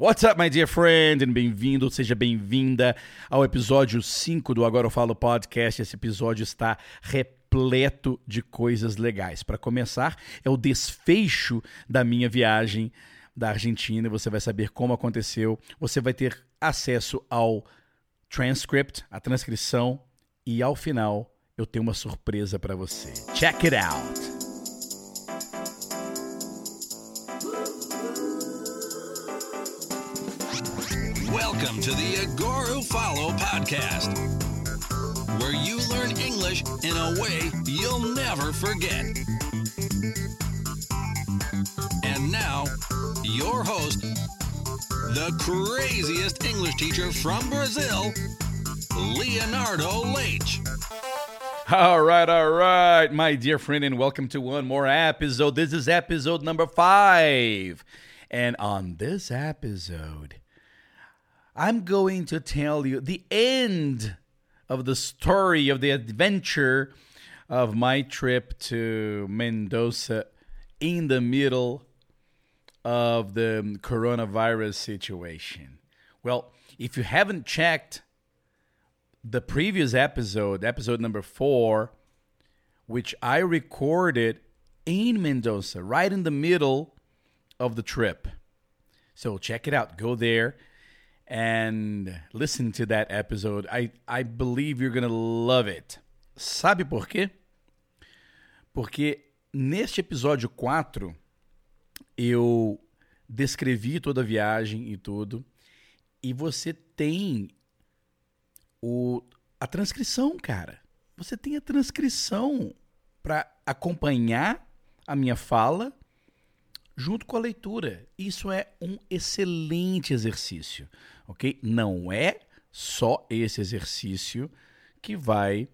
What's up, my dear friend? Bem-vindo, seja bem-vinda ao episódio 5 do Agora Eu Falo Podcast. Esse episódio está repleto de coisas legais. Para começar, é o desfecho da minha viagem da Argentina. Você vai saber como aconteceu. Você vai ter acesso ao transcript, a transcrição. E ao final, eu tenho uma surpresa para você. Check it out! Welcome to the Agora Eu Falo podcast, where you learn English in a way you'll never forget. And now, your host, the craziest English teacher from Brazil, Leonardo Leite. All right, all right, my dear friend, and welcome to one more episode. This is episode number five. And on this episode, I'm going to tell you the end of the story of the adventure of my trip to Mendoza in the middle of the coronavirus situation. Well, if you haven't checked the previous episode, episode number four, which I recorded in Mendoza, right in the middle of the trip. So check it out. Go there and listen to that episode. I, I believe you're going to love it. Sabe por quê? Porque neste episódio 4 eu descrevi toda a viagem e tudo, e você tem o, a transcrição, cara. Você tem a transcrição para acompanhar a minha fala junto com a leitura. Isso é um excelente exercício, ok? Não é só esse exercício que vai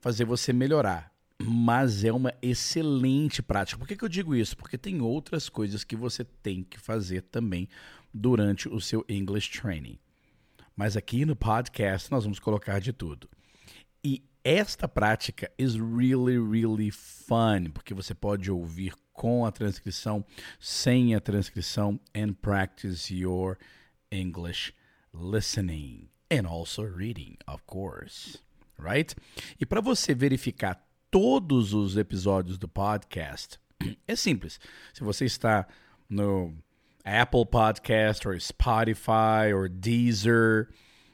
fazer você melhorar, mas é uma excelente prática. Por que, que eu digo isso? Porque tem outras coisas que você tem que fazer também durante o seu English Training. Mas aqui no podcast nós vamos colocar de tudo. E esta prática is really, really fun, porque você pode ouvir com a transcrição, sem a transcrição, and practice your English listening and also reading, of course. Right? E para você verificar todos os episódios do podcast, é simples. Se você está no Apple Podcast, ou Spotify, ou Deezer,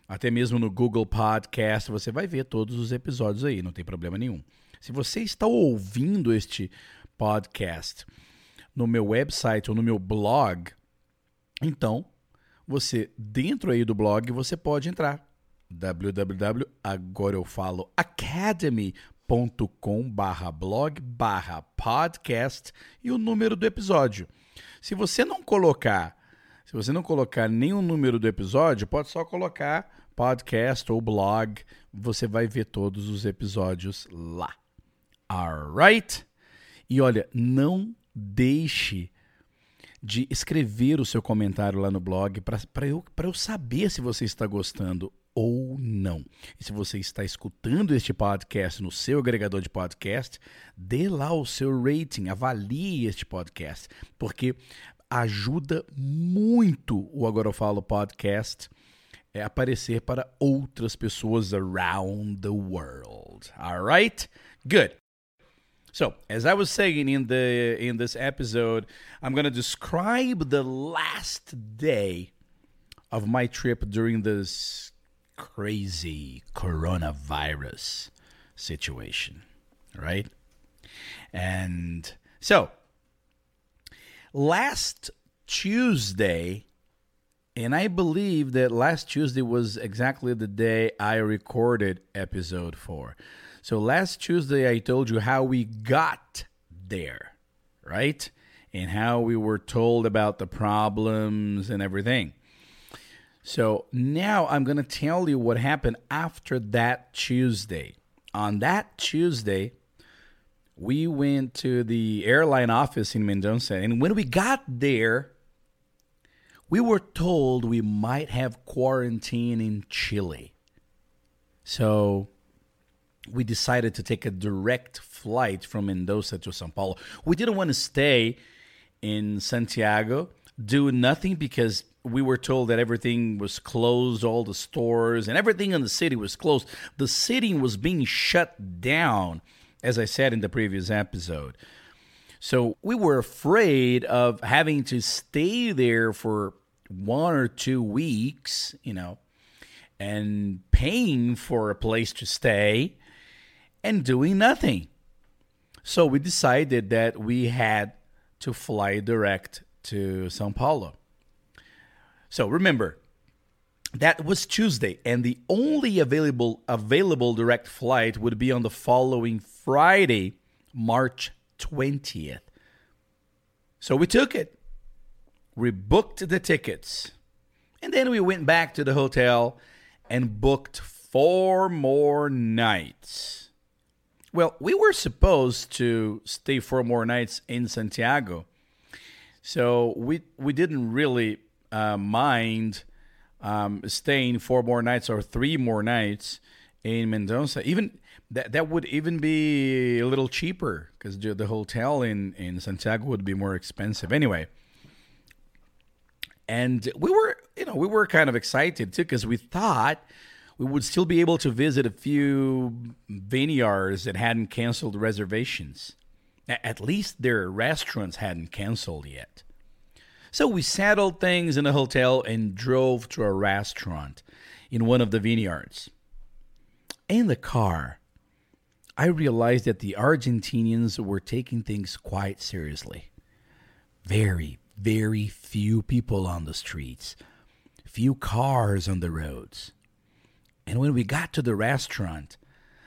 até mesmo no Google Podcast, você vai ver todos os episódios aí, não tem problema nenhum. Se você está ouvindo este podcast no meu website ou no meu blog, então você dentro aí do blog você pode entrar www.agoraeufaloacademy.com barra blog barra podcast e o número do episódio. Se você não colocar se você não colocar nenhum número do episódio, pode só colocar podcast ou blog, você vai ver todos os episódios lá. Alright? E olha, não deixe de escrever o seu comentário lá no blog para eu, eu saber se você está gostando ou não. E se você está escutando este podcast no seu agregador de podcast, dê lá o seu rating, avalie este podcast, porque ajuda muito o Agora Eu Falo podcast é aparecer para outras pessoas around the world. Alright? Good. So, as I was saying in the in this episode, I'm going to describe the last day of my trip during this crazy coronavirus situation, right? And so, last Tuesday, and I believe that last Tuesday was exactly the day I recorded episode 4. So last Tuesday, I told you how we got there, right? And how we were told about the problems and everything. So now I'm going to tell you what happened after that Tuesday. On that Tuesday, we went to the airline office in Mendoza. And when we got there, we were told we might have quarantine in Chile. So we decided to take a direct flight from Mendoza to Sao Paulo. We didn't want to stay in Santiago, do nothing because we were told that everything was closed, all the stores and everything in the city was closed. The city was being shut down, as I said in the previous episode. So we were afraid of having to stay there for one or two weeks, you know, and paying for a place to stay and doing nothing. So we decided that we had to fly direct to Sao Paulo. So remember, that was Tuesday, and the only available available direct flight would be on the following Friday, March 20th. So we took it. We booked the tickets. And then we went back to the hotel and booked four more nights. Well, we were supposed to stay four more nights in Santiago. So we we didn't really uh, mind um, staying four more nights or three more nights in Mendoza. Even that that would even be a little cheaper because the hotel in in Santiago would be more expensive anyway. And we were, you know, we were kind of excited too because we thought we would still be able to visit a few vineyards that hadn't canceled reservations. At least their restaurants hadn't canceled yet. So we settled things in a hotel and drove to a restaurant in one of the vineyards. In the car, I realized that the Argentinians were taking things quite seriously. Very, very few people on the streets, few cars on the roads. And when we got to the restaurant,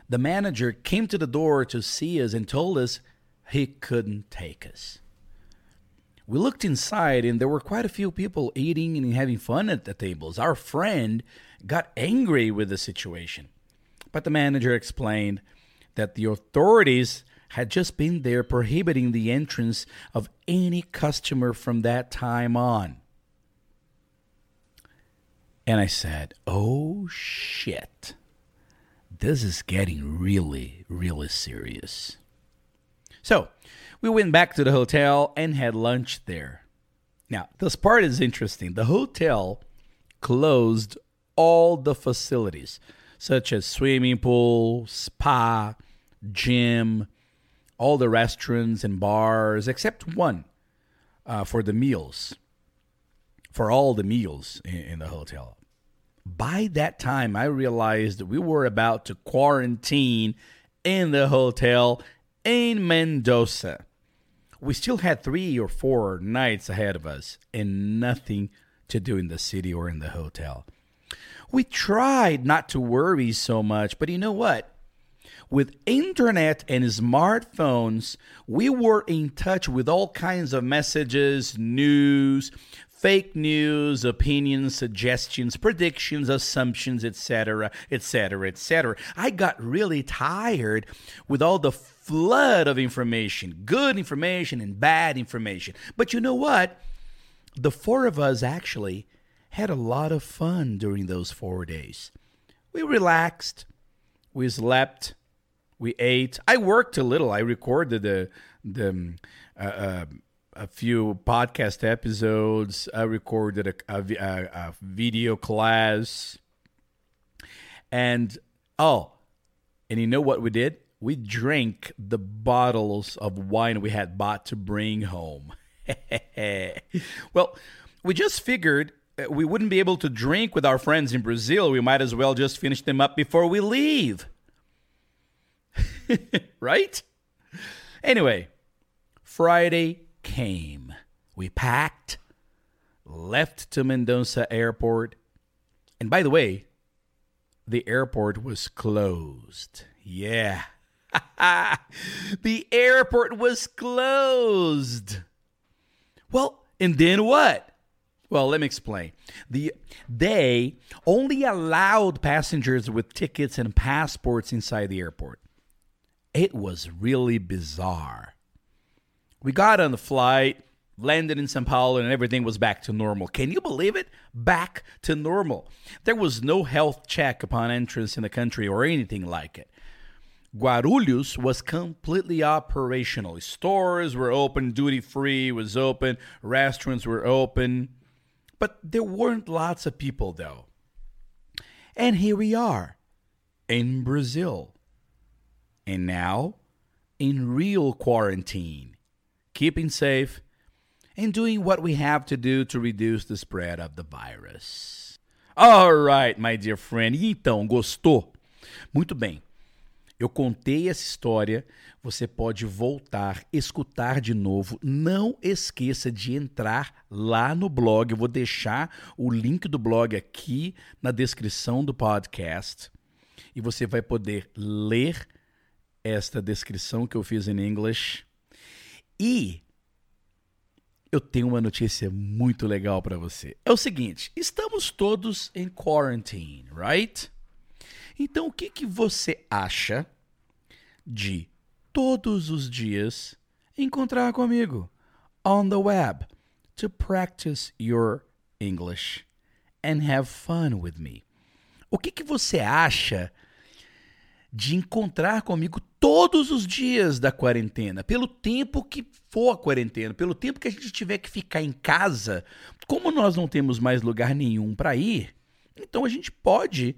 the manager came to the door to see us and told us he couldn't take us. We looked inside and there were quite a few people eating and having fun at the tables. Our friend got angry with the situation. But the manager explained that the authorities had just been there prohibiting the entrance of any customer from that time on. And I said, Oh shit. This is getting really, really serious. So we went back to the hotel and had lunch there. Now, this part is interesting. The hotel closed all the facilities, such as swimming pool, spa, gym, all the restaurants and bars, except one uh, for the meals, for all the meals in, in the hotel. By that time, I realized we were about to quarantine in the hotel in Mendoza. We still had three or four nights ahead of us and nothing to do in the city or in the hotel. We tried not to worry so much, but you know what? With internet and smartphones, we were in touch with all kinds of messages, news, fake news, opinions, suggestions, predictions, assumptions, etc., etc., etc. I got really tired with all the flood of information, good information and bad information. But you know what? The four of us actually had a lot of fun during those 4 days. We relaxed, we slept, we ate. I worked a little. I recorded the the uh, uh, a few podcast episodes. I recorded a, a, a, video class. And oh, and you know what we did? We drank the bottles of wine we had bought to bring home. well, we just figured uh, we wouldn't be able to drink with our friends in Brazil. We might as well just finish them up before we leave. right? Anyway, Friday came. We packed, left to Mendoza Airport. And by the way, the airport was closed. Yeah. the airport was closed. Well, and then what? Well, let me explain. The they only allowed passengers with tickets and passports inside the airport. It was really bizarre. We got on the flight, landed in Sao Paulo, and everything was back to normal. Can you believe it? Back to normal. There was no health check upon entrance in the country or anything like it. Guarulhos was completely operational. Stores were open, duty free was open, restaurants were open. But there weren't lots of people, though. And here we are in Brazil. And now in real quarantine, keeping safe and doing what we have to do to reduce the spread of the virus. All right, my dear friend. E então, gostou? Muito bem. Eu contei essa história, você pode voltar, escutar de novo. Não esqueça de entrar lá no blog. Eu vou deixar o link do blog aqui na descrição do podcast. E você vai poder ler esta descrição que eu fiz em inglês. E eu tenho uma notícia muito legal para você. É o seguinte: estamos todos em quarantine, right? Então, o que, que você acha de todos os dias encontrar comigo on the web to practice your English and have fun with me? O que, que você acha de encontrar comigo todos os dias da quarentena, pelo tempo que for a quarentena, pelo tempo que a gente tiver que ficar em casa, como nós não temos mais lugar nenhum para ir, então a gente pode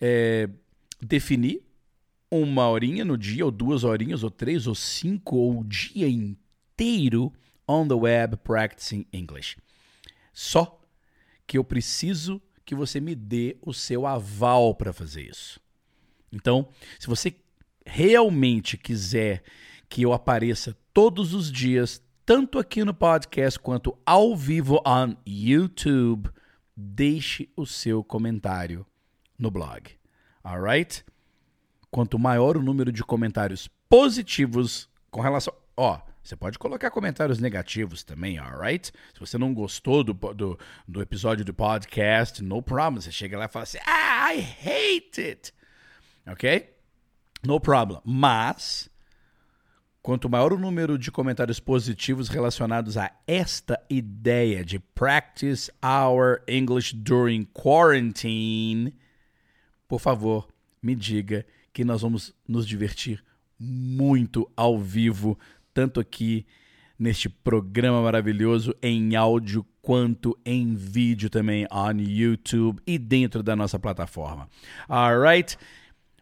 é, definir uma horinha no dia, ou duas horinhas, ou três, ou cinco, ou o dia inteiro on the web practicing English. Só que eu preciso que você me dê o seu aval para fazer isso. Então, se você realmente quiser que eu apareça todos os dias, tanto aqui no podcast quanto ao vivo on YouTube, deixe o seu comentário no blog. Alright? Quanto maior o número de comentários positivos com relação. Ó, você pode colocar comentários negativos também, alright? Se você não gostou do, do, do episódio do podcast, no problem. Você chega lá e fala assim: Ah, I hate it. Ok? No problem. Mas, quanto maior o número de comentários positivos relacionados a esta ideia de practice our English during quarantine, por favor, me diga que nós vamos nos divertir muito ao vivo, tanto aqui neste programa maravilhoso em áudio quanto em vídeo também on YouTube e dentro da nossa plataforma. Alright?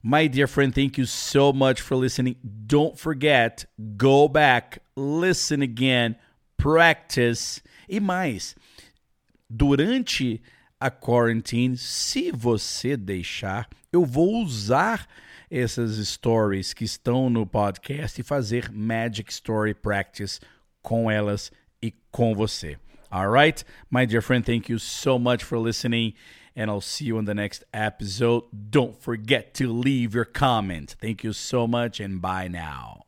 My dear friend, thank you so much for listening. Don't forget, go back, listen again, practice e mais. Durante a quarantine, se você deixar, eu vou usar essas stories que estão no podcast e fazer Magic Story Practice com elas e com você. All right? My dear friend, thank you so much for listening, and I'll see you in the next episode. Don't forget to leave your comment. Thank you so much, and bye now.